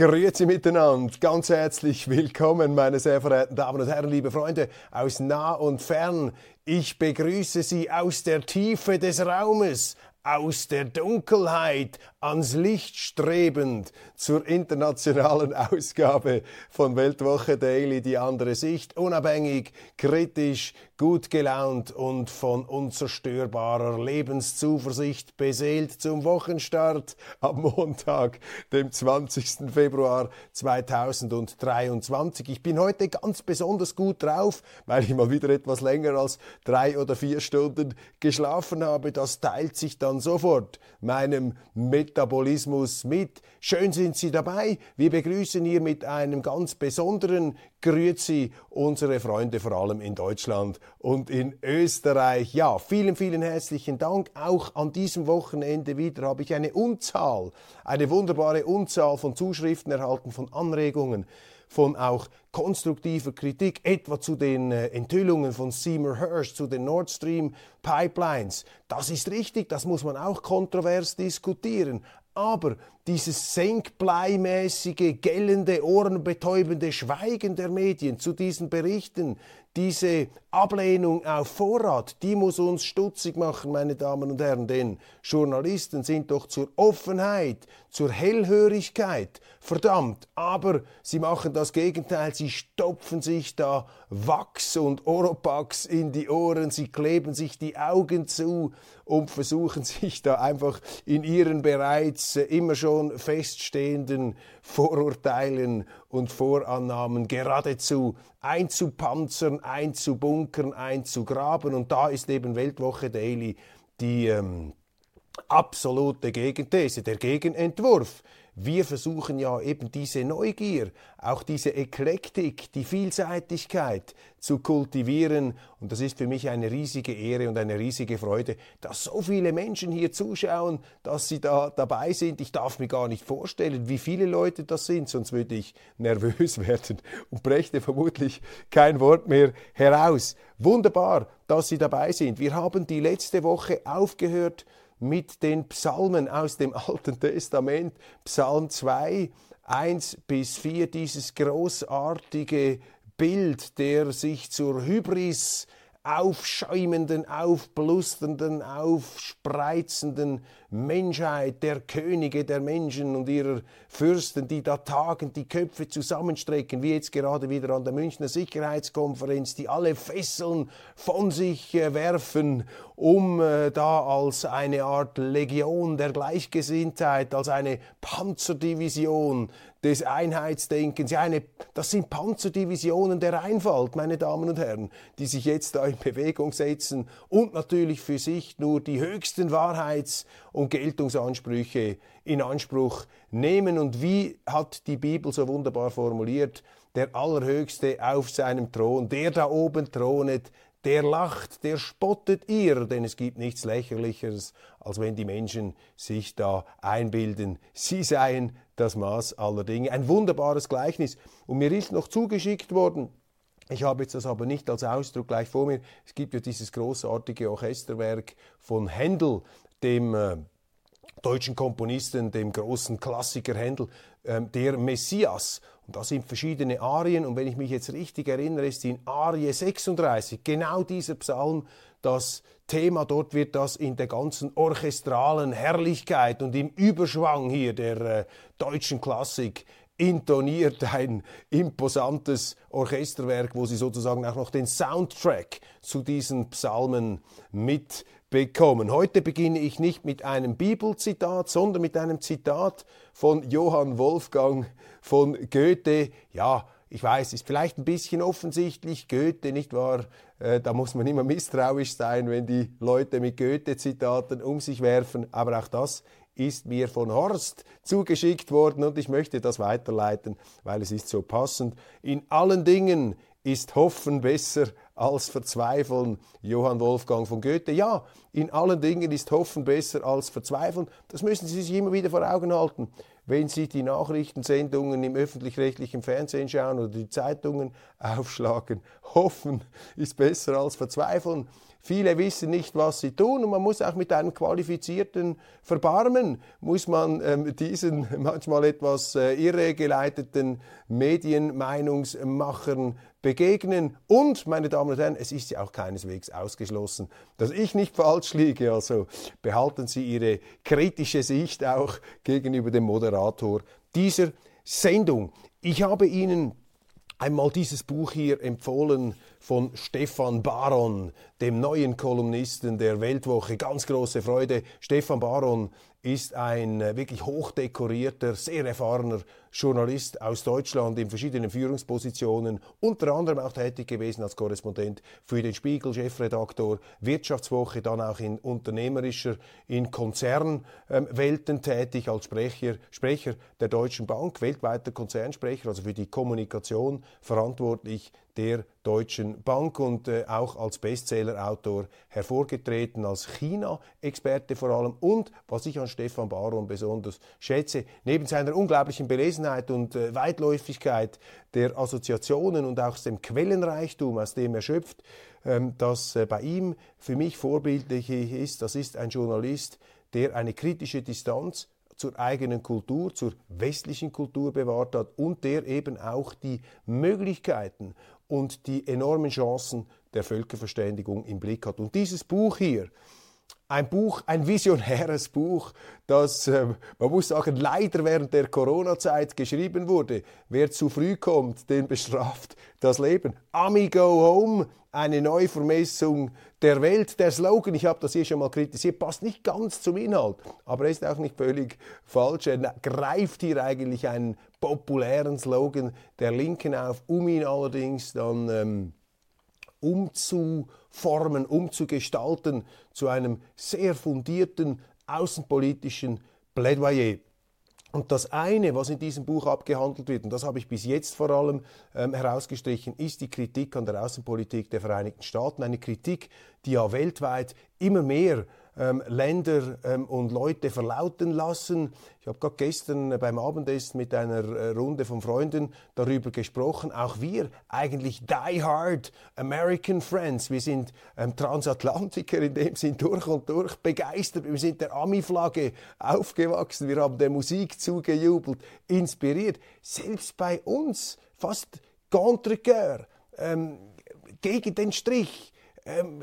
Grüezi miteinander, ganz herzlich willkommen, meine sehr verehrten Damen und Herren, liebe Freunde aus nah und fern. Ich begrüße Sie aus der Tiefe des Raumes, aus der Dunkelheit ans Licht strebend zur internationalen Ausgabe von Weltwoche Daily, die andere Sicht, unabhängig, kritisch, gut gelaunt und von unzerstörbarer Lebenszuversicht beseelt zum Wochenstart am Montag, dem 20. Februar 2023. Ich bin heute ganz besonders gut drauf, weil ich mal wieder etwas länger als drei oder vier Stunden geschlafen habe. Das teilt sich dann sofort meinem Metabolismus mit. Schön sind Sie dabei. Wir begrüßen hier mit einem ganz besonderen Grüezi unsere Freunde vor allem in Deutschland und in Österreich. Ja, vielen, vielen herzlichen Dank. Auch an diesem Wochenende wieder habe ich eine Unzahl, eine wunderbare Unzahl von Zuschriften erhalten, von Anregungen von auch konstruktiver Kritik, etwa zu den äh, Enthüllungen von Seymour Hirsch, zu den Nord Stream Pipelines. Das ist richtig, das muss man auch kontrovers diskutieren. Aber dieses senkbleimäßige, gellende, ohrenbetäubende Schweigen der Medien zu diesen Berichten, diese Ablehnung auf Vorrat, die muss uns stutzig machen, meine Damen und Herren, denn Journalisten sind doch zur Offenheit, zur Hellhörigkeit verdammt, aber sie machen das Gegenteil, sie stopfen sich da Wachs und Oropax in die Ohren, sie kleben sich die Augen zu und versuchen sich da einfach in ihren bereits immer schon feststehenden Vorurteilen und Vorannahmen geradezu einzupanzern, einzubunkern, einzugraben. Und da ist eben Weltwoche Daily die ähm, absolute Gegenthese, der Gegenentwurf. Wir versuchen ja eben diese Neugier, auch diese Eklektik, die Vielseitigkeit zu kultivieren. Und das ist für mich eine riesige Ehre und eine riesige Freude, dass so viele Menschen hier zuschauen, dass sie da dabei sind. Ich darf mir gar nicht vorstellen, wie viele Leute das sind, sonst würde ich nervös werden und brächte vermutlich kein Wort mehr heraus. Wunderbar, dass Sie dabei sind. Wir haben die letzte Woche aufgehört mit den Psalmen aus dem Alten Testament, Psalm 2, 1 bis 4, dieses großartige Bild der sich zur Hybris aufschäumenden, aufblusternden, aufspreizenden Menschheit, der Könige der Menschen und ihrer Fürsten, die da tagend die Köpfe zusammenstrecken, wie jetzt gerade wieder an der Münchner Sicherheitskonferenz, die alle Fesseln von sich äh, werfen, um äh, da als eine Art Legion der Gleichgesinntheit, als eine Panzerdivision des Einheitsdenkens. Ja, eine, das sind Panzerdivisionen der Einfalt, meine Damen und Herren, die sich jetzt da in Bewegung setzen und natürlich für sich nur die höchsten Wahrheits- und Geltungsansprüche in Anspruch nehmen. Und wie hat die Bibel so wunderbar formuliert? Der Allerhöchste auf seinem Thron, der da oben thronet, der lacht, der spottet ihr, denn es gibt nichts lächerlicheres, als wenn die Menschen sich da einbilden, sie seien das Maß aller Dinge. Ein wunderbares Gleichnis. Und mir ist noch zugeschickt worden, ich habe jetzt das aber nicht als Ausdruck gleich vor mir. Es gibt ja dieses großartige Orchesterwerk von Händel, dem äh, deutschen Komponisten, dem großen Klassiker Händel, äh, der Messias. Und da sind verschiedene Arien. Und wenn ich mich jetzt richtig erinnere, ist in Arie 36 genau dieser Psalm das Thema. Dort wird das in der ganzen orchestralen Herrlichkeit und im Überschwang hier der äh, deutschen Klassik intoniert ein imposantes Orchesterwerk, wo sie sozusagen auch noch den Soundtrack zu diesen Psalmen mitbekommen. Heute beginne ich nicht mit einem Bibelzitat, sondern mit einem Zitat von Johann Wolfgang von Goethe. Ja, ich weiß, ist vielleicht ein bisschen offensichtlich, Goethe, nicht wahr? Äh, da muss man immer misstrauisch sein, wenn die Leute mit Goethe-Zitaten um sich werfen, aber auch das ist mir von Horst zugeschickt worden und ich möchte das weiterleiten, weil es ist so passend. In allen Dingen ist Hoffen besser als Verzweifeln. Johann Wolfgang von Goethe. Ja, in allen Dingen ist Hoffen besser als Verzweifeln. Das müssen Sie sich immer wieder vor Augen halten. Wenn Sie die Nachrichtensendungen im öffentlich-rechtlichen Fernsehen schauen oder die Zeitungen aufschlagen, Hoffen ist besser als Verzweifeln. Viele wissen nicht, was sie tun und man muss auch mit einem qualifizierten Verbarmen, muss man ähm, diesen manchmal etwas äh, irregeleiteten Medienmeinungsmachern begegnen. Und, meine Damen und Herren, es ist ja auch keineswegs ausgeschlossen, dass ich nicht falsch liege. Also behalten Sie Ihre kritische Sicht auch gegenüber dem Moderator dieser Sendung. Ich habe Ihnen einmal dieses Buch hier empfohlen von Stefan Baron, dem neuen Kolumnisten der Weltwoche. Ganz große Freude. Stefan Baron ist ein äh, wirklich hochdekorierter, sehr erfahrener Journalist aus Deutschland in verschiedenen Führungspositionen, unter anderem auch tätig gewesen als Korrespondent für den Spiegel, Chefredaktor Wirtschaftswoche, dann auch in unternehmerischer, in Konzernwelten ähm, tätig als Sprecher, Sprecher der Deutschen Bank, weltweiter Konzernsprecher, also für die Kommunikation verantwortlich der Deutschen Bank und äh, auch als Bestsellerautor hervorgetreten, als China-Experte vor allem. Und, was ich an Stefan Baron besonders schätze, neben seiner unglaublichen Belesenheit und äh, Weitläufigkeit der Assoziationen und auch dem Quellenreichtum, aus dem er schöpft, ähm, das äh, bei ihm für mich vorbildlich ist, das ist ein Journalist, der eine kritische Distanz zur eigenen Kultur, zur westlichen Kultur bewahrt hat und der eben auch die Möglichkeiten und die enormen Chancen der Völkerverständigung im Blick hat. Und dieses Buch hier, ein Buch, ein visionäres Buch, das, äh, man muss sagen, leider während der Corona-Zeit geschrieben wurde. Wer zu früh kommt, den bestraft das Leben. Ami Go Home, eine Neuvermessung der Welt. Der Slogan, ich habe das hier schon mal kritisiert, passt nicht ganz zum Inhalt, aber er ist auch nicht völlig falsch. Er greift hier eigentlich einen populären Slogan der Linken auf, um ihn allerdings dann ähm, umzuformen, umzugestalten zu einem sehr fundierten außenpolitischen Plädoyer. Und das eine, was in diesem Buch abgehandelt wird, und das habe ich bis jetzt vor allem ähm, herausgestrichen, ist die Kritik an der Außenpolitik der Vereinigten Staaten. Eine Kritik, die ja weltweit immer mehr ähm, Länder ähm, und Leute verlauten lassen. Ich habe gerade gestern äh, beim Abendessen mit einer äh, Runde von Freunden darüber gesprochen. Auch wir eigentlich die hard American Friends. Wir sind ähm, Transatlantiker in dem Sinn durch und durch begeistert. Wir sind der Ami-Flagge aufgewachsen. Wir haben der Musik zugejubelt, inspiriert. Selbst bei uns fast contre cœur, ähm, gegen den Strich. Ähm,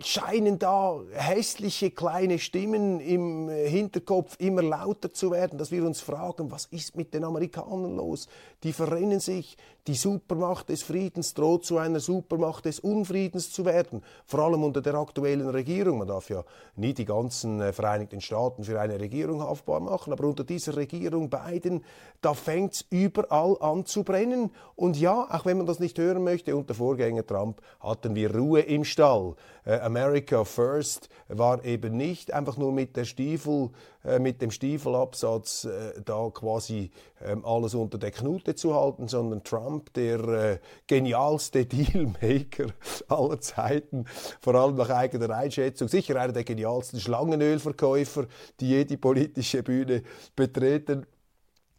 scheinen da hässliche kleine Stimmen im Hinterkopf immer lauter zu werden, dass wir uns fragen, was ist mit den Amerikanern los? Die verrennen sich, die Supermacht des Friedens droht zu einer Supermacht des Unfriedens zu werden, vor allem unter der aktuellen Regierung. Man darf ja nie die ganzen äh, Vereinigten Staaten für eine Regierung haftbar machen, aber unter dieser Regierung Biden, da fängt es überall an zu brennen. Und ja, auch wenn man das nicht hören möchte, unter Vorgänger Trump hatten wir Ruhe im Stall. Äh, America First war eben nicht einfach nur mit der Stiefel, mit dem Stiefelabsatz äh, da quasi ähm, alles unter der Knute zu halten, sondern Trump, der äh, genialste Dealmaker aller Zeiten, vor allem nach eigener Einschätzung, sicher einer der genialsten Schlangenölverkäufer, die je die politische Bühne betreten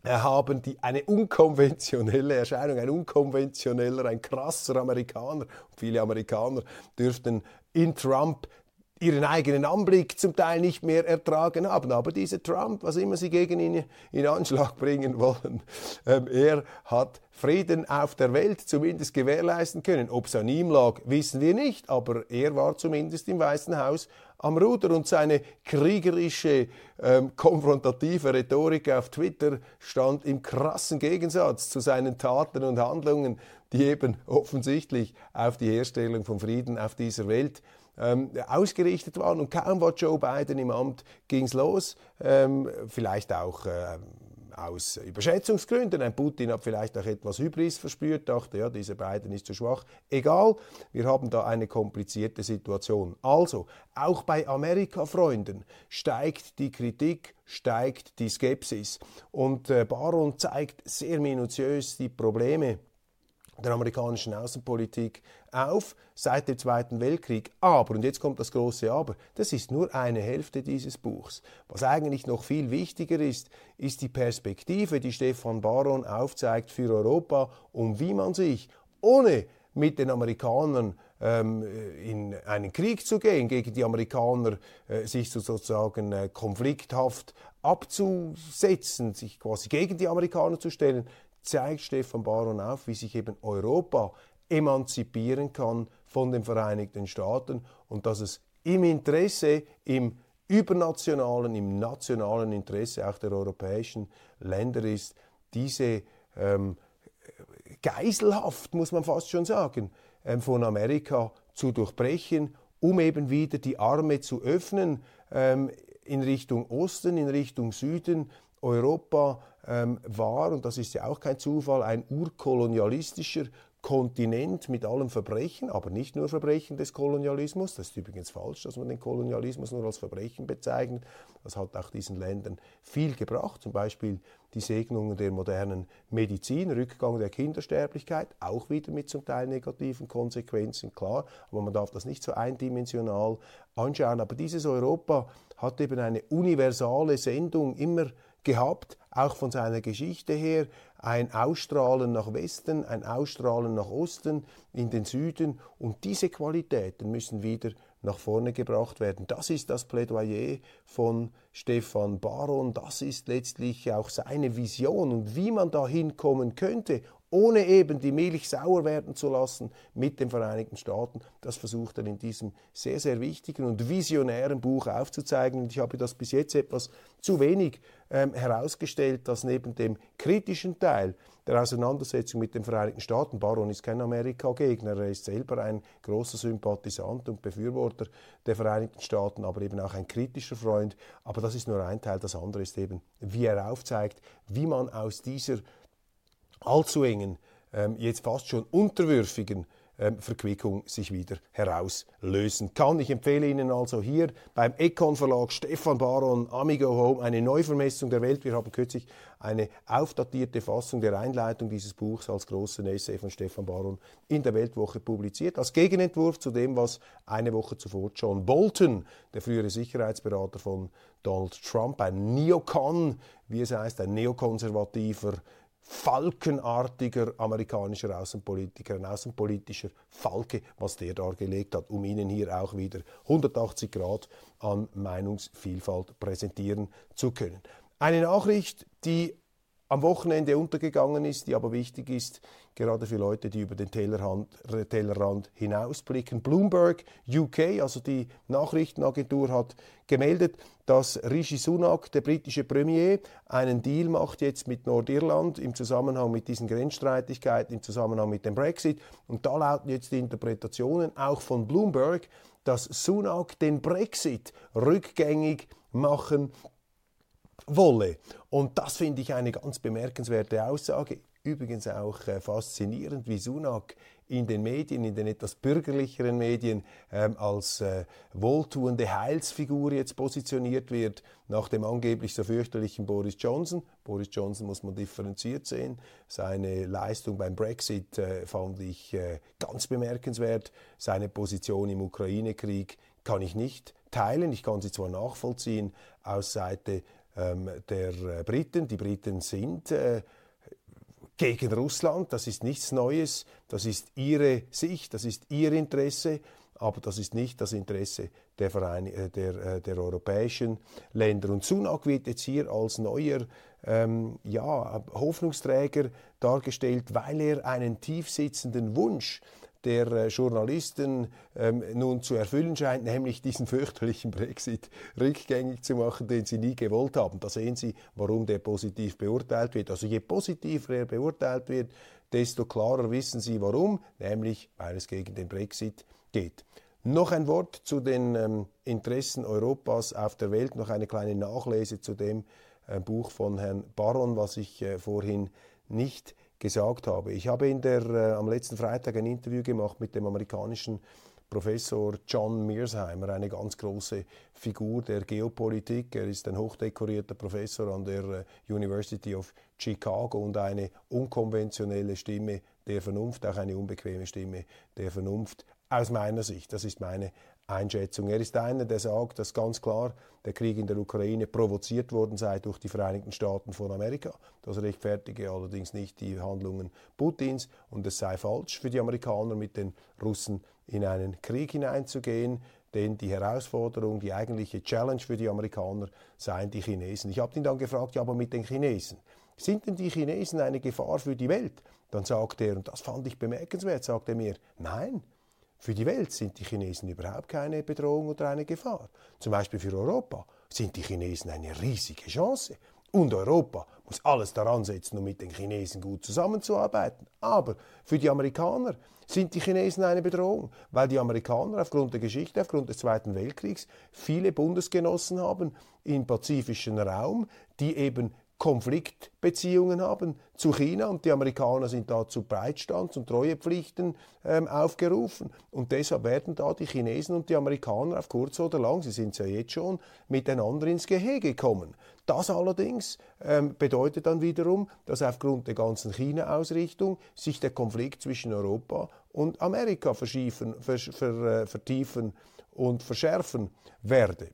haben die eine unkonventionelle Erscheinung, ein unkonventioneller, ein krasser Amerikaner. Viele Amerikaner dürften in Trump ihren eigenen Anblick zum Teil nicht mehr ertragen haben. Aber dieser Trump, was immer sie gegen ihn in Anschlag bringen wollen, ähm, er hat Frieden auf der Welt zumindest gewährleisten können. Ob es an ihm lag, wissen wir nicht, aber er war zumindest im Weißen Haus am Ruder und seine kriegerische, ähm, konfrontative Rhetorik auf Twitter stand im krassen Gegensatz zu seinen Taten und Handlungen, die eben offensichtlich auf die Herstellung von Frieden auf dieser Welt ähm, ausgerichtet waren. Und kaum war Joe Biden im Amt, ging es los. Ähm, vielleicht auch äh, aus Überschätzungsgründen. Ein Putin hat vielleicht auch etwas Hybris verspürt, dachte, ja, dieser Biden ist zu schwach. Egal, wir haben da eine komplizierte Situation. Also, auch bei Amerika-Freunden steigt die Kritik, steigt die Skepsis. Und äh, Baron zeigt sehr minutiös die Probleme der amerikanischen Außenpolitik auf seit dem Zweiten Weltkrieg. Aber, und jetzt kommt das große Aber, das ist nur eine Hälfte dieses Buchs. Was eigentlich noch viel wichtiger ist, ist die Perspektive, die Stefan Baron aufzeigt für Europa, um wie man sich ohne mit den Amerikanern ähm, in einen Krieg zu gehen, gegen die Amerikaner äh, sich so sozusagen äh, konflikthaft abzusetzen, sich quasi gegen die Amerikaner zu stellen, zeigt Stefan Baron auf, wie sich eben Europa emanzipieren kann von den Vereinigten Staaten und dass es im Interesse, im übernationalen, im nationalen Interesse auch der europäischen Länder ist, diese ähm, Geiselhaft, muss man fast schon sagen, ähm, von Amerika zu durchbrechen, um eben wieder die Arme zu öffnen ähm, in Richtung Osten, in Richtung Süden. Europa ähm, war, und das ist ja auch kein Zufall, ein urkolonialistischer Kontinent mit allem Verbrechen, aber nicht nur Verbrechen des Kolonialismus. Das ist übrigens falsch, dass man den Kolonialismus nur als Verbrechen bezeichnet. Das hat auch diesen Ländern viel gebracht, zum Beispiel die Segnungen der modernen Medizin, Rückgang der Kindersterblichkeit, auch wieder mit zum Teil negativen Konsequenzen, klar, aber man darf das nicht so eindimensional anschauen. Aber dieses Europa hat eben eine universale Sendung immer gehabt, auch von seiner Geschichte her, ein Ausstrahlen nach Westen, ein Ausstrahlen nach Osten, in den Süden. Und diese Qualitäten müssen wieder nach vorne gebracht werden. Das ist das Plädoyer von Stefan Baron, das ist letztlich auch seine Vision und wie man da hinkommen könnte ohne eben die Milch sauer werden zu lassen mit den Vereinigten Staaten. Das versucht er in diesem sehr, sehr wichtigen und visionären Buch aufzuzeigen. Und ich habe das bis jetzt etwas zu wenig ähm, herausgestellt, dass neben dem kritischen Teil der Auseinandersetzung mit den Vereinigten Staaten, Baron ist kein Amerika-Gegner, er ist selber ein großer Sympathisant und Befürworter der Vereinigten Staaten, aber eben auch ein kritischer Freund. Aber das ist nur ein Teil. Das andere ist eben, wie er aufzeigt, wie man aus dieser allzu engen, ähm, jetzt fast schon unterwürfigen Verquickung sich wieder herauslösen kann. Ich empfehle Ihnen also hier beim Econ Verlag Stefan Baron Amigo Home eine Neuvermessung der Welt. Wir haben kürzlich eine aufdatierte Fassung der Einleitung dieses Buchs als großen Essay von Stefan Baron in der Weltwoche publiziert, als Gegenentwurf zu dem, was eine Woche zuvor John Bolton, der frühere Sicherheitsberater von Donald Trump, ein Neocon, wie es heißt, ein neokonservativer falkenartiger amerikanischer Außenpolitiker, ein außenpolitischer Falke, was der dargelegt hat, um Ihnen hier auch wieder 180 Grad an Meinungsvielfalt präsentieren zu können. Eine Nachricht, die am Wochenende untergegangen ist, die aber wichtig ist, gerade für Leute, die über den Tellerrand, Tellerrand hinausblicken. Bloomberg UK, also die Nachrichtenagentur, hat gemeldet, dass Rishi Sunak, der britische Premier, einen Deal macht jetzt mit Nordirland im Zusammenhang mit diesen Grenzstreitigkeiten, im Zusammenhang mit dem Brexit. Und da lauten jetzt die Interpretationen auch von Bloomberg, dass Sunak den Brexit rückgängig machen wolle. Und das finde ich eine ganz bemerkenswerte Aussage. Übrigens auch äh, faszinierend, wie Sunak in den Medien, in den etwas bürgerlicheren Medien, ähm, als äh, wohltuende Heilsfigur jetzt positioniert wird, nach dem angeblich so fürchterlichen Boris Johnson. Boris Johnson muss man differenziert sehen. Seine Leistung beim Brexit äh, fand ich äh, ganz bemerkenswert. Seine Position im Ukraine-Krieg kann ich nicht teilen. Ich kann sie zwar nachvollziehen aus Seite der äh, Briten. Die Briten sind äh, gegen Russland, das ist nichts Neues, das ist ihre Sicht, das ist ihr Interesse, aber das ist nicht das Interesse der, Verein äh, der, der europäischen Länder. Und Sunak wird jetzt hier als neuer ähm, ja, Hoffnungsträger dargestellt, weil er einen tiefsitzenden Wunsch der äh, Journalisten ähm, nun zu erfüllen scheint, nämlich diesen fürchterlichen Brexit rückgängig zu machen, den sie nie gewollt haben. Da sehen Sie, warum der positiv beurteilt wird. Also je positiver er beurteilt wird, desto klarer wissen Sie warum, nämlich weil es gegen den Brexit geht. Noch ein Wort zu den ähm, Interessen Europas auf der Welt, noch eine kleine Nachlese zu dem äh, Buch von Herrn Baron, was ich äh, vorhin nicht gesagt habe. Ich habe in der, äh, am letzten Freitag ein Interview gemacht mit dem amerikanischen Professor John Mearsheimer, eine ganz große Figur der Geopolitik. Er ist ein hochdekorierter Professor an der äh, University of Chicago und eine unkonventionelle Stimme der Vernunft, auch eine unbequeme Stimme der Vernunft aus meiner Sicht. Das ist meine Einschätzung. Er ist einer, der sagt, dass ganz klar der Krieg in der Ukraine provoziert worden sei durch die Vereinigten Staaten von Amerika. Das rechtfertige allerdings nicht die Handlungen Putins und es sei falsch für die Amerikaner, mit den Russen in einen Krieg hineinzugehen. Denn die Herausforderung, die eigentliche Challenge für die Amerikaner seien die Chinesen. Ich habe ihn dann gefragt, ja, aber mit den Chinesen. Sind denn die Chinesen eine Gefahr für die Welt? Dann sagt er, und das fand ich bemerkenswert, sagt er mir, nein, für die Welt sind die Chinesen überhaupt keine Bedrohung oder eine Gefahr. Zum Beispiel für Europa sind die Chinesen eine riesige Chance. Und Europa muss alles daran setzen, um mit den Chinesen gut zusammenzuarbeiten. Aber für die Amerikaner sind die Chinesen eine Bedrohung, weil die Amerikaner aufgrund der Geschichte, aufgrund des Zweiten Weltkriegs viele Bundesgenossen haben im pazifischen Raum, die eben Konfliktbeziehungen haben zu China und die Amerikaner sind da zu Breitstands- und Treuepflichten ähm, aufgerufen. Und deshalb werden da die Chinesen und die Amerikaner auf kurz oder lang, sie sind ja jetzt schon, miteinander ins Gehege kommen. Das allerdings ähm, bedeutet dann wiederum, dass aufgrund der ganzen China-Ausrichtung sich der Konflikt zwischen Europa und Amerika verschiefen, ver, ver, äh, vertiefen und verschärfen werde.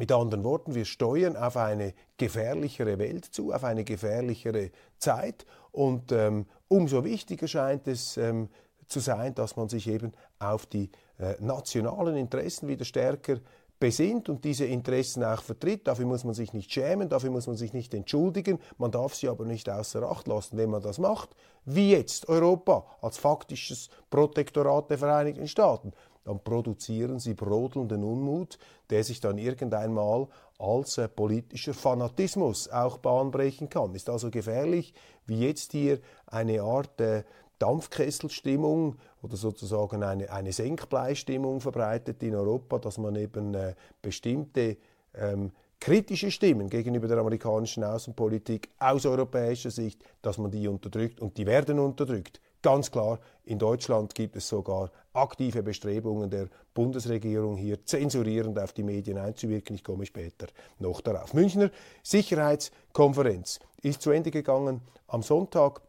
Mit anderen Worten, wir steuern auf eine gefährlichere Welt zu, auf eine gefährlichere Zeit. Und ähm, umso wichtiger scheint es ähm, zu sein, dass man sich eben auf die äh, nationalen Interessen wieder stärker besinnt und diese Interessen auch vertritt. Dafür muss man sich nicht schämen, dafür muss man sich nicht entschuldigen, man darf sie aber nicht außer Acht lassen, wenn man das macht, wie jetzt Europa als faktisches Protektorat der Vereinigten Staaten dann produzieren sie brodelnden Unmut, der sich dann irgendeinmal als äh, politischer Fanatismus auch bahnbrechen kann. Ist also gefährlich, wie jetzt hier eine Art äh, Dampfkesselstimmung oder sozusagen eine, eine Senkbleistimmung verbreitet in Europa, dass man eben äh, bestimmte ähm, kritische Stimmen gegenüber der amerikanischen Außenpolitik aus europäischer Sicht, dass man die unterdrückt und die werden unterdrückt. Ganz klar, in Deutschland gibt es sogar aktive Bestrebungen der Bundesregierung, hier zensurierend auf die Medien einzuwirken. Ich komme später noch darauf. Münchner Sicherheitskonferenz ist zu Ende gegangen am Sonntag.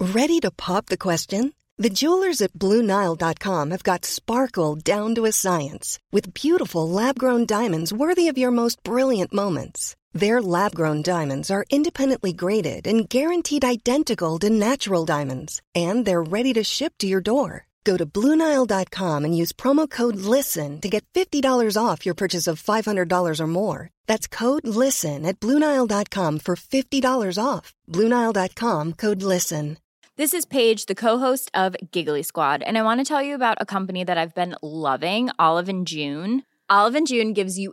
Ready to pop the question? The jewelers at BlueNile.com have got sparkle down to a science with beautiful lab-grown diamonds worthy of your most brilliant moments. Their lab grown diamonds are independently graded and guaranteed identical to natural diamonds, and they're ready to ship to your door. Go to Bluenile.com and use promo code LISTEN to get $50 off your purchase of $500 or more. That's code LISTEN at Bluenile.com for $50 off. Bluenile.com code LISTEN. This is Paige, the co host of Giggly Squad, and I want to tell you about a company that I've been loving Olive and June. Olive and June gives you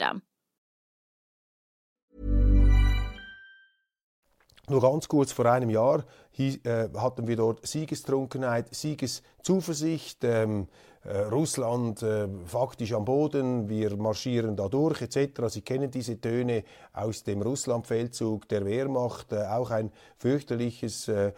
System. Nur ganz kurz vor einem Jahr äh, hatten wir dort Siegestrunkenheit, Siegeszuversicht. Ähm, äh, Russland äh, faktisch am Boden, wir marschieren da durch etc. Sie kennen diese Töne aus dem Russlandfeldzug der Wehrmacht, äh, auch ein fürchterliches äh, äh,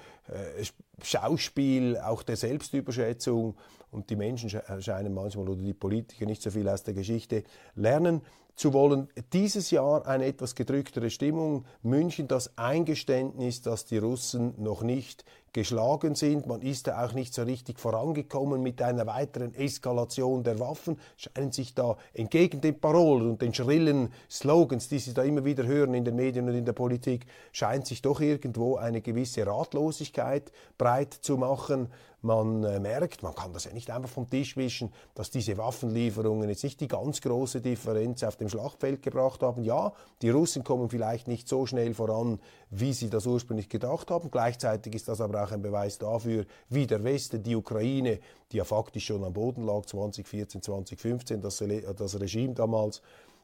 Schauspiel, auch der Selbstüberschätzung und die Menschen scheinen manchmal oder die Politiker nicht so viel aus der Geschichte lernen zu wollen. Dieses Jahr eine etwas gedrücktere Stimmung. München das Eingeständnis, dass die Russen noch nicht geschlagen sind. Man ist da auch nicht so richtig vorangekommen mit einer weiteren Eskalation der Waffen, scheinen sich da entgegen den Parolen und den schrillen Slogans, die Sie da immer wieder hören in den Medien und in der Politik, scheint sich doch irgendwo eine gewisse Ratlosigkeit breit zu machen. Man äh, merkt, man kann das ja nicht einfach vom Tisch wischen, dass diese Waffenlieferungen jetzt nicht die ganz große Differenz auf dem Schlachtfeld gebracht haben. Ja, die Russen kommen vielleicht nicht so schnell voran wie sie das ursprünglich gedacht haben. Gleichzeitig ist das aber auch ein Beweis dafür, wie der Westen die Ukraine, die ja faktisch schon am Boden lag, 2014, 2015, das, das Regime damals,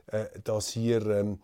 äh, das hier ähm, äh,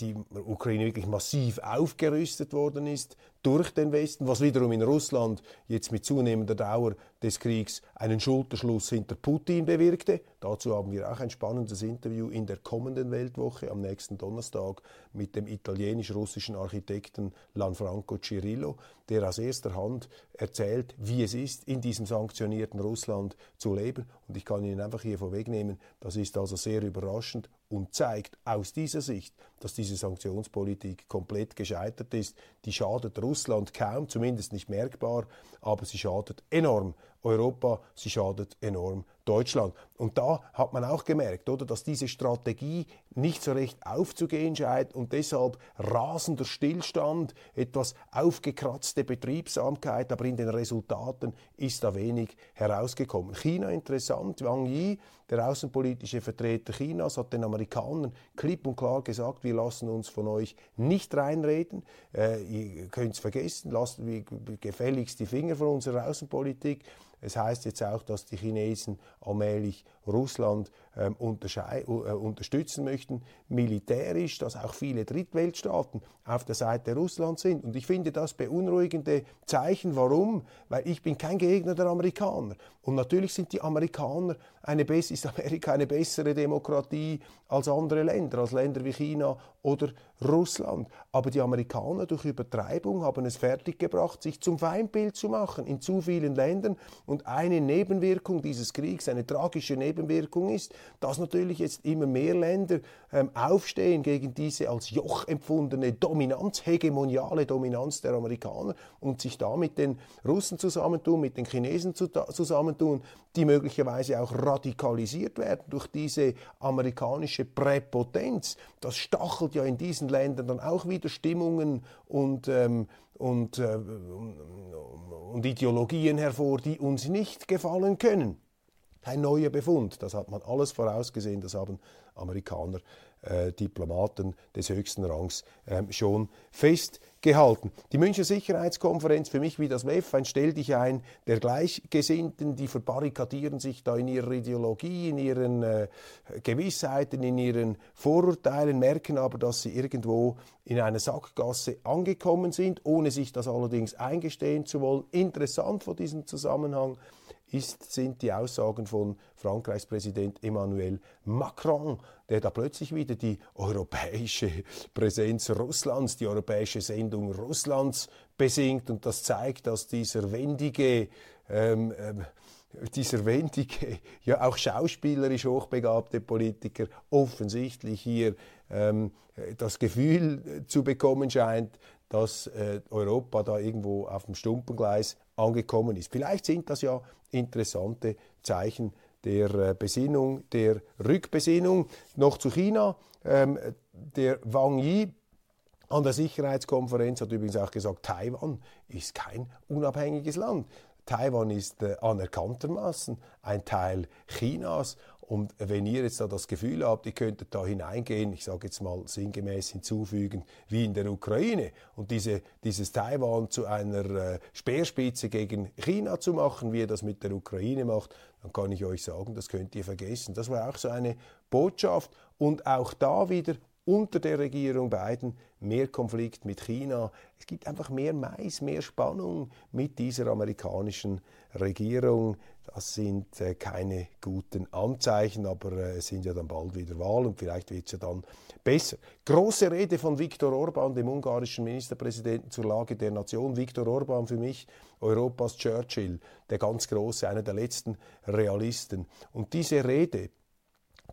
die Ukraine wirklich massiv aufgerüstet worden ist durch den Westen, was wiederum in Russland jetzt mit zunehmender Dauer des Kriegs einen Schulterschluss hinter Putin bewirkte. Dazu haben wir auch ein spannendes Interview in der kommenden Weltwoche am nächsten Donnerstag mit dem italienisch-russischen Architekten Lanfranco Cirillo, der aus erster Hand erzählt, wie es ist, in diesem sanktionierten Russland zu leben. Und ich kann Ihnen einfach hier vorwegnehmen, das ist also sehr überraschend und zeigt aus dieser Sicht, dass diese Sanktionspolitik komplett gescheitert ist. Die schadet Russland kaum, zumindest nicht merkbar, aber sie schadet enorm Europa, sie schadet enorm Deutschland. Und da hat man auch gemerkt, oder, dass diese Strategie nicht so recht aufzugehen scheint und deshalb rasender Stillstand, etwas aufgekratzte Betriebsamkeit, aber in den Resultaten ist da wenig herausgekommen. China interessant, Wang Yi, der außenpolitische Vertreter Chinas, hat den Amerikanern klipp und klar gesagt, wir lassen uns von euch nicht reinreden, äh, ihr könnt es vergessen, lasst gefälligst die Finger von unserer Außenpolitik. Es heißt jetzt auch, dass die Chinesen allmählich Russland ähm, äh, unterstützen möchten, militärisch, dass auch viele Drittweltstaaten auf der Seite Russlands sind. Und ich finde das beunruhigende Zeichen. Warum? Weil ich bin kein Gegner der Amerikaner. Und natürlich sind die Amerikaner eine ist Amerika eine bessere Demokratie als andere Länder, als Länder wie China oder Russland. Aber die Amerikaner durch Übertreibung haben es fertiggebracht, sich zum Feindbild zu machen in zu vielen Ländern. Und eine Nebenwirkung dieses Kriegs, eine tragische Nebenwirkung ist, dass natürlich jetzt immer mehr Länder ähm, aufstehen gegen diese als Joch empfundene Dominanz, hegemoniale Dominanz der Amerikaner und sich da mit den Russen zusammentun, mit den Chinesen zusammentun, die möglicherweise auch radikalisiert werden durch diese amerikanische Präpotenz. Das stachelt ja in diesen Ländern dann auch wieder Stimmungen und, ähm, und, äh, und Ideologien hervor, die uns nicht gefallen können. Kein neuer Befund, das hat man alles vorausgesehen, das haben Amerikaner, äh, Diplomaten des höchsten Rangs äh, schon festgehalten. Die Münchner Sicherheitskonferenz, für mich wie das WEF, ein Stell dich ein der Gleichgesinnten, die verbarrikadieren sich da in ihrer Ideologie, in ihren äh, Gewissheiten, in ihren Vorurteilen, merken aber, dass sie irgendwo in einer Sackgasse angekommen sind, ohne sich das allerdings eingestehen zu wollen. Interessant vor diesem Zusammenhang ist, sind die Aussagen von Frankreichs Präsident Emmanuel Macron, der da plötzlich wieder die europäische Präsenz Russlands, die europäische Sendung Russlands besingt. Und das zeigt, dass dieser wendige, ähm, ähm, dieser wendige, ja auch schauspielerisch hochbegabte Politiker offensichtlich hier ähm, das Gefühl zu bekommen scheint, dass äh, Europa da irgendwo auf dem Stumpengleis angekommen ist. Vielleicht sind das ja interessante Zeichen der äh, Besinnung, der Rückbesinnung. Noch zu China. Ähm, der Wang Yi an der Sicherheitskonferenz hat übrigens auch gesagt, Taiwan ist kein unabhängiges Land. Taiwan ist äh, anerkanntermaßen ein Teil Chinas und wenn ihr jetzt da das Gefühl habt, ihr könntet da hineingehen, ich sage jetzt mal sinngemäß hinzufügen, wie in der Ukraine, und diese, dieses Taiwan zu einer äh, Speerspitze gegen China zu machen, wie ihr das mit der Ukraine macht, dann kann ich euch sagen, das könnt ihr vergessen. Das war auch so eine Botschaft. Und auch da wieder unter der Regierung Biden mehr Konflikt mit China. Es gibt einfach mehr Mais, mehr Spannung mit dieser amerikanischen Regierung. Das sind äh, keine guten Anzeichen, aber äh, es sind ja dann bald wieder Wahlen und vielleicht wird es ja dann besser. Große Rede von Viktor Orban, dem ungarischen Ministerpräsidenten zur Lage der Nation. Viktor Orban für mich Europas Churchill, der ganz große, einer der letzten Realisten. Und diese Rede,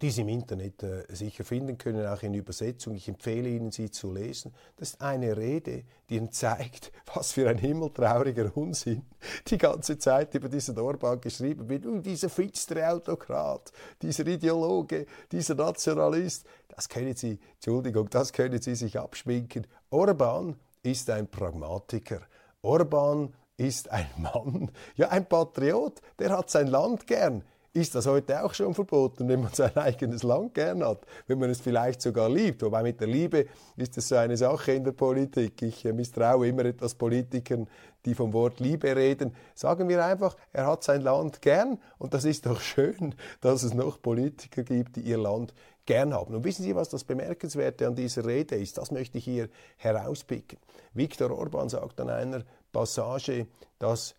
die Sie im Internet äh, sicher finden können, auch in Übersetzung. Ich empfehle Ihnen, sie zu lesen. Das ist eine Rede, die Ihnen zeigt, was für ein himmeltrauriger Unsinn die ganze Zeit über diesen Orban geschrieben wird. Und dieser finstere Autokrat, dieser Ideologe, dieser Nationalist, das können Sie, Entschuldigung, das können Sie sich abschminken. Orban ist ein Pragmatiker. Orban ist ein Mann, ja ein Patriot, der hat sein Land gern. Ist das heute auch schon verboten, wenn man sein eigenes Land gern hat, wenn man es vielleicht sogar liebt. Wobei mit der Liebe ist es so eine Sache in der Politik. Ich äh, misstraue immer etwas Politikern, die vom Wort Liebe reden. Sagen wir einfach, er hat sein Land gern und das ist doch schön, dass es noch Politiker gibt, die ihr Land gern haben. Und wissen Sie, was das Bemerkenswerte an dieser Rede ist? Das möchte ich hier herauspicken. Viktor Orban sagt an einer Passage, dass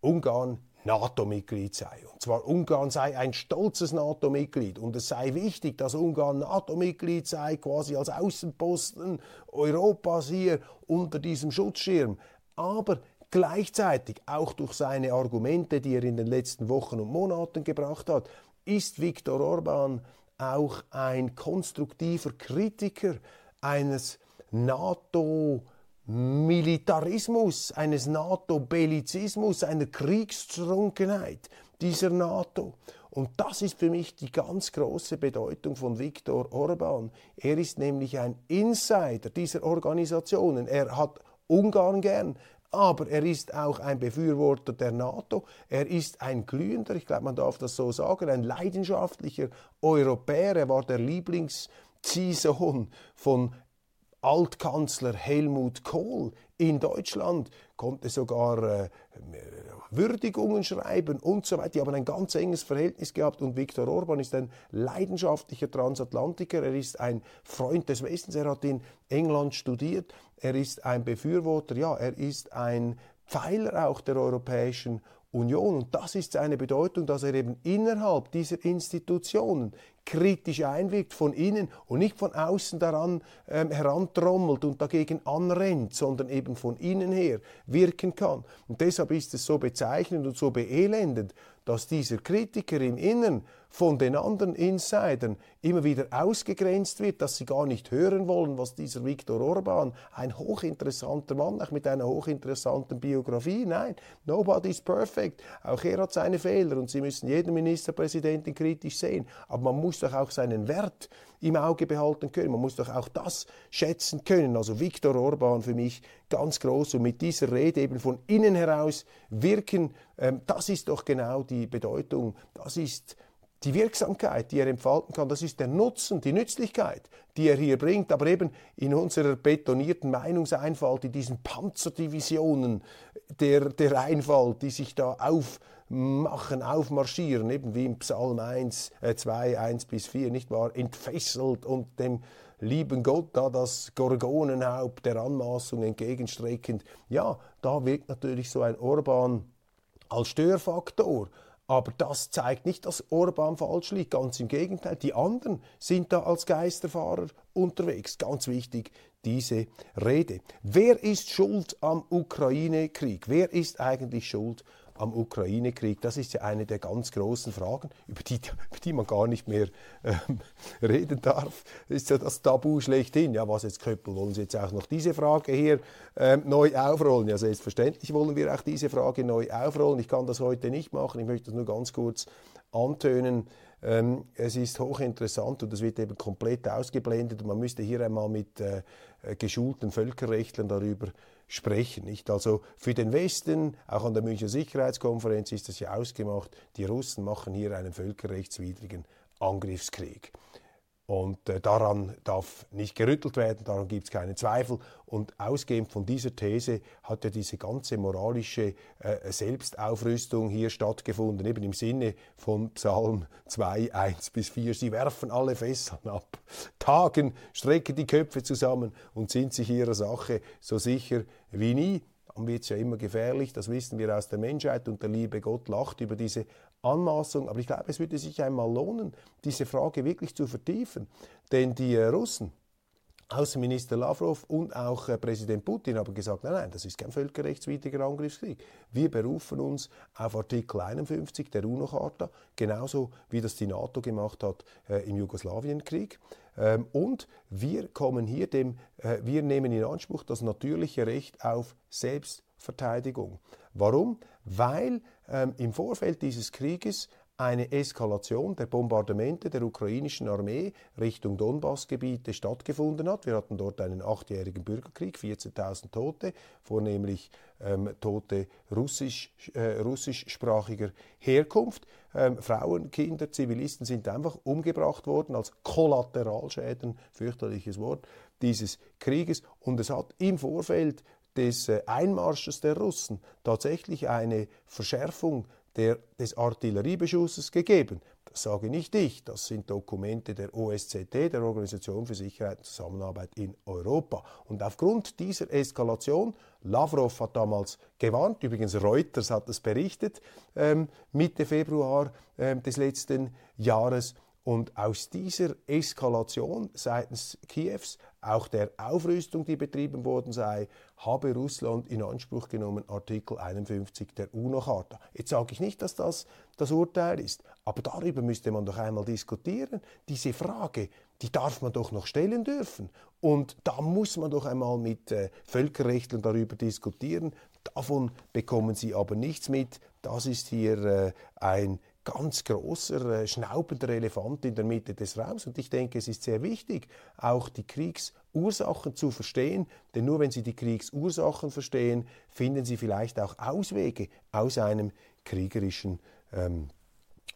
Ungarn NATO-Mitglied sei. Und zwar Ungarn sei ein stolzes NATO-Mitglied und es sei wichtig, dass Ungarn NATO-Mitglied sei, quasi als Außenposten Europas hier unter diesem Schutzschirm. Aber gleichzeitig, auch durch seine Argumente, die er in den letzten Wochen und Monaten gebracht hat, ist Viktor Orban auch ein konstruktiver Kritiker eines NATO- Militarismus, eines NATO-Bellizismus, einer Kriegstrunkenheit dieser NATO. Und das ist für mich die ganz große Bedeutung von Viktor Orban. Er ist nämlich ein Insider dieser Organisationen. Er hat Ungarn gern, aber er ist auch ein Befürworter der NATO. Er ist ein glühender, ich glaube, man darf das so sagen, ein leidenschaftlicher Europäer. Er war der Lieblingsziehsohn von Altkanzler Helmut Kohl in Deutschland konnte sogar äh, Würdigungen schreiben und so weiter. Die haben ein ganz enges Verhältnis gehabt und Viktor Orban ist ein leidenschaftlicher Transatlantiker. Er ist ein Freund des Westens. Er hat in England studiert. Er ist ein Befürworter. Ja, er ist ein Pfeiler auch der Europäischen Union. Und das ist seine Bedeutung, dass er eben innerhalb dieser Institutionen kritisch einwirkt von innen und nicht von außen daran ähm, herantrommelt und dagegen anrennt, sondern eben von innen her wirken kann. Und deshalb ist es so bezeichnend und so beelendend, dass dieser Kritiker im Innern von den anderen Insidern immer wieder ausgegrenzt wird, dass sie gar nicht hören wollen, was dieser Viktor Orban, ein hochinteressanter Mann, auch mit einer hochinteressanten Biografie, nein, nobody is perfect, auch er hat seine Fehler und sie müssen jeden Ministerpräsidenten kritisch sehen, aber man muss doch auch seinen Wert im Auge behalten können. Man muss doch auch das schätzen können. Also Viktor Orban für mich ganz groß und mit dieser Rede eben von innen heraus wirken, ähm, das ist doch genau die Bedeutung, das ist die Wirksamkeit, die er entfalten kann, das ist der Nutzen, die Nützlichkeit, die er hier bringt, aber eben in unserer betonierten Meinungseinfalt, in diesen Panzerdivisionen der, der Einfalt, die sich da auf machen, aufmarschieren, eben wie im Psalm 1, äh 2, 1 bis 4, nicht wahr? Entfesselt und dem lieben Gott da das Gorgonenhaupt der Anmaßung entgegenstreckend. Ja, da wirkt natürlich so ein Orban als Störfaktor. Aber das zeigt nicht, dass Orban falsch liegt. Ganz im Gegenteil. Die anderen sind da als Geisterfahrer unterwegs. Ganz wichtig, diese Rede. Wer ist schuld am Ukraine-Krieg? Wer ist eigentlich schuld am Ukraine-Krieg? Das ist ja eine der ganz großen Fragen, über die, über die man gar nicht mehr ähm, reden darf. Das ist ja das Tabu schlechthin. Ja, was jetzt Köppel, wollen Sie jetzt auch noch diese Frage hier ähm, neu aufrollen? Ja, selbstverständlich wollen wir auch diese Frage neu aufrollen. Ich kann das heute nicht machen. Ich möchte das nur ganz kurz antönen. Ähm, es ist hochinteressant und es wird eben komplett ausgeblendet. Man müsste hier einmal mit äh, geschulten Völkerrechtlern darüber sprechen. Nicht? Also für den Westen, auch an der Münchner Sicherheitskonferenz ist das ja ausgemacht, die Russen machen hier einen völkerrechtswidrigen Angriffskrieg. Und äh, daran darf nicht gerüttelt werden, daran gibt es keinen Zweifel. Und ausgehend von dieser These hat ja diese ganze moralische äh, Selbstaufrüstung hier stattgefunden, eben im Sinne von Psalm 2, 1 bis 4. Sie werfen alle Fesseln ab, tagen, strecken die Köpfe zusammen und sind sich ihrer Sache so sicher wie nie dann wird es ja immer gefährlich, das wissen wir aus der Menschheit und der liebe Gott lacht über diese Anmaßung. Aber ich glaube, es würde sich einmal lohnen, diese Frage wirklich zu vertiefen. Denn die äh, Russen, Außenminister Lavrov und auch äh, Präsident Putin haben gesagt, nein, nein, das ist kein völkerrechtswidriger Angriffskrieg. Wir berufen uns auf Artikel 51 der UNO-Charta, genauso wie das die NATO gemacht hat äh, im Jugoslawienkrieg. Ähm, und wir kommen hier dem, äh, wir nehmen in Anspruch das natürliche Recht auf Selbstverteidigung. Warum? Weil ähm, im Vorfeld dieses Krieges eine Eskalation der Bombardamente der ukrainischen Armee Richtung Donbassgebiete stattgefunden hat. Wir hatten dort einen achtjährigen Bürgerkrieg, 14.000 Tote, vornehmlich ähm, Tote russisch, äh, russischsprachiger Herkunft. Ähm, Frauen, Kinder, Zivilisten sind einfach umgebracht worden als Kollateralschäden, fürchterliches Wort, dieses Krieges. Und es hat im Vorfeld des äh, Einmarsches der Russen tatsächlich eine Verschärfung der, des Artilleriebeschusses gegeben. Das sage nicht ich, das sind Dokumente der OSZE, der Organisation für Sicherheit und Zusammenarbeit in Europa. Und aufgrund dieser Eskalation, Lavrov hat damals gewarnt, übrigens Reuters hat es berichtet, ähm, Mitte Februar ähm, des letzten Jahres, und aus dieser Eskalation seitens Kiews, auch der Aufrüstung, die betrieben worden sei, habe Russland in Anspruch genommen Artikel 51 der UNO-Charta. Jetzt sage ich nicht, dass das das Urteil ist, aber darüber müsste man doch einmal diskutieren. Diese Frage, die darf man doch noch stellen dürfen. Und da muss man doch einmal mit äh, Völkerrechtlern darüber diskutieren. Davon bekommen sie aber nichts mit. Das ist hier äh, ein ganz großer, äh, schnaubender Elefant in der Mitte des Raums. Und ich denke, es ist sehr wichtig, auch die Kriegsursachen zu verstehen, denn nur wenn Sie die Kriegsursachen verstehen, finden Sie vielleicht auch Auswege aus einem kriegerischen ähm,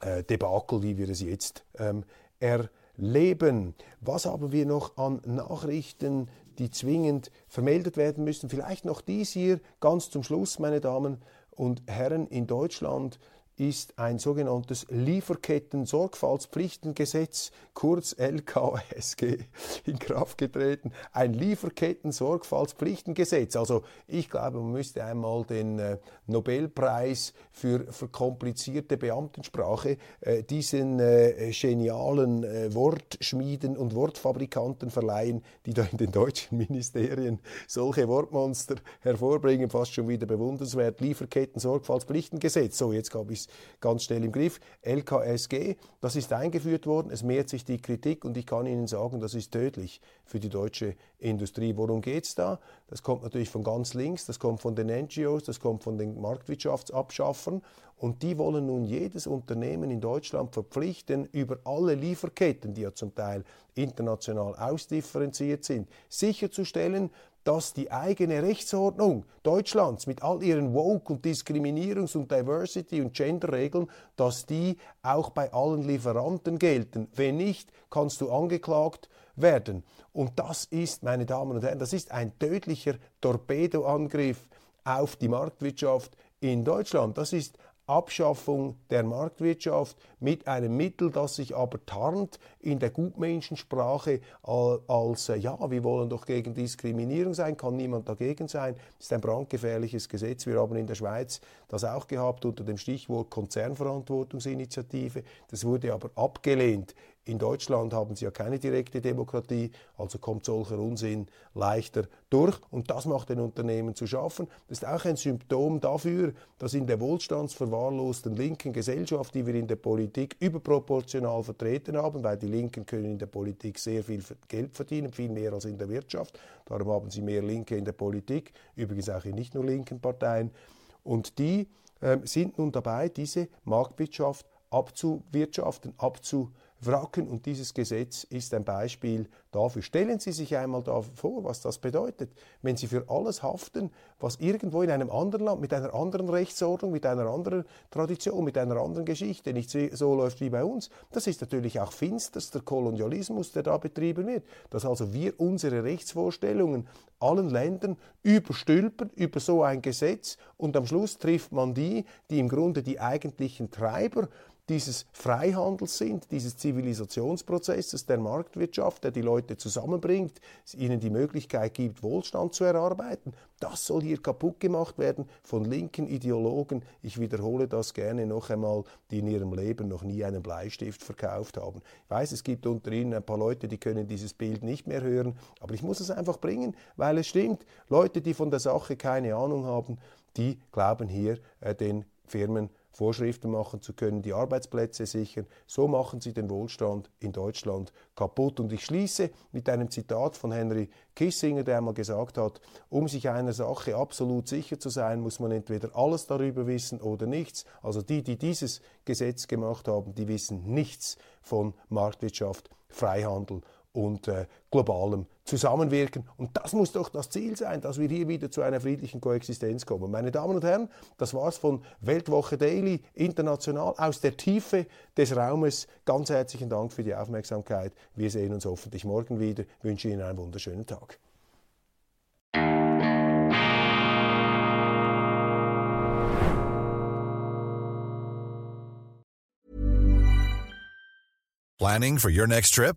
äh, Debakel, wie wir es jetzt ähm, erleben. Was haben wir noch an Nachrichten, die zwingend vermeldet werden müssen? Vielleicht noch dies hier ganz zum Schluss, meine Damen und Herren, in Deutschland ist ein sogenanntes Lieferketten-Sorgfaltspflichtengesetz, kurz LKSG, in Kraft getreten. Ein Lieferketten-Sorgfaltspflichtengesetz. Also ich glaube, man müsste einmal den äh, Nobelpreis für verkomplizierte Beamtensprache äh, diesen äh, genialen äh, Wortschmieden und Wortfabrikanten verleihen, die da in den deutschen Ministerien solche Wortmonster hervorbringen. Fast schon wieder bewundernswert. Lieferketten-Sorgfaltspflichtengesetz. So, jetzt habe ich ganz schnell im Griff. LKSG, das ist eingeführt worden, es mehrt sich die Kritik und ich kann Ihnen sagen, das ist tödlich für die deutsche Industrie. Worum geht es da? Das kommt natürlich von ganz links, das kommt von den NGOs, das kommt von den Marktwirtschaftsabschaffern und die wollen nun jedes Unternehmen in Deutschland verpflichten, über alle Lieferketten, die ja zum Teil international ausdifferenziert sind, sicherzustellen, dass die eigene Rechtsordnung Deutschlands mit all ihren Woke- und Diskriminierungs- und Diversity- und Gender-Regeln, dass die auch bei allen Lieferanten gelten. Wenn nicht, kannst du angeklagt werden. Und das ist, meine Damen und Herren, das ist ein tödlicher Torpedoangriff auf die Marktwirtschaft in Deutschland. Das ist Abschaffung der Marktwirtschaft mit einem Mittel, das sich aber tarnt in der Gutmenschensprache als, äh, ja, wir wollen doch gegen Diskriminierung sein, kann niemand dagegen sein. Das ist ein brandgefährliches Gesetz. Wir haben in der Schweiz das auch gehabt unter dem Stichwort Konzernverantwortungsinitiative. Das wurde aber abgelehnt in Deutschland haben sie ja keine direkte Demokratie, also kommt solcher Unsinn leichter durch. Und das macht den Unternehmen zu schaffen. Das ist auch ein Symptom dafür, dass in der wohlstandsverwahrlosten linken Gesellschaft, die wir in der Politik überproportional vertreten haben, weil die Linken können in der Politik sehr viel Geld verdienen, viel mehr als in der Wirtschaft. Darum haben sie mehr Linke in der Politik, übrigens auch in nicht nur linken Parteien. Und die äh, sind nun dabei, diese Marktwirtschaft abzuwirtschaften, abzuwirtschaften wracken. Und dieses Gesetz ist ein Beispiel dafür. Stellen Sie sich einmal da vor, was das bedeutet, wenn Sie für alles haften, was irgendwo in einem anderen Land mit einer anderen Rechtsordnung, mit einer anderen Tradition, mit einer anderen Geschichte nicht so läuft wie bei uns. Das ist natürlich auch finsterster Kolonialismus, der da betrieben wird. Dass also wir unsere Rechtsvorstellungen allen Ländern überstülpen über so ein Gesetz und am Schluss trifft man die, die im Grunde die eigentlichen Treiber dieses Freihandels sind, dieses Zivilisationsprozesses der Marktwirtschaft, der die Leute zusammenbringt, ihnen die Möglichkeit gibt, Wohlstand zu erarbeiten. Das soll hier kaputt gemacht werden von linken Ideologen. Ich wiederhole das gerne noch einmal, die in ihrem Leben noch nie einen Bleistift verkauft haben. Ich weiß, es gibt unter Ihnen ein paar Leute, die können dieses Bild nicht mehr hören, aber ich muss es einfach bringen, weil es stimmt. Leute, die von der Sache keine Ahnung haben, die glauben hier äh, den Firmen Vorschriften machen zu können, die Arbeitsplätze sichern. So machen sie den Wohlstand in Deutschland kaputt. Und ich schließe mit einem Zitat von Henry Kissinger, der einmal gesagt hat, um sich einer Sache absolut sicher zu sein, muss man entweder alles darüber wissen oder nichts. Also die, die dieses Gesetz gemacht haben, die wissen nichts von Marktwirtschaft, Freihandel und äh, globalem Zusammenwirken. Und das muss doch das Ziel sein, dass wir hier wieder zu einer friedlichen Koexistenz kommen. Meine Damen und Herren, das war's von Weltwoche Daily international aus der Tiefe des Raumes. Ganz herzlichen Dank für die Aufmerksamkeit. Wir sehen uns hoffentlich morgen wieder. Ich wünsche Ihnen einen wunderschönen Tag. Planning for your next trip?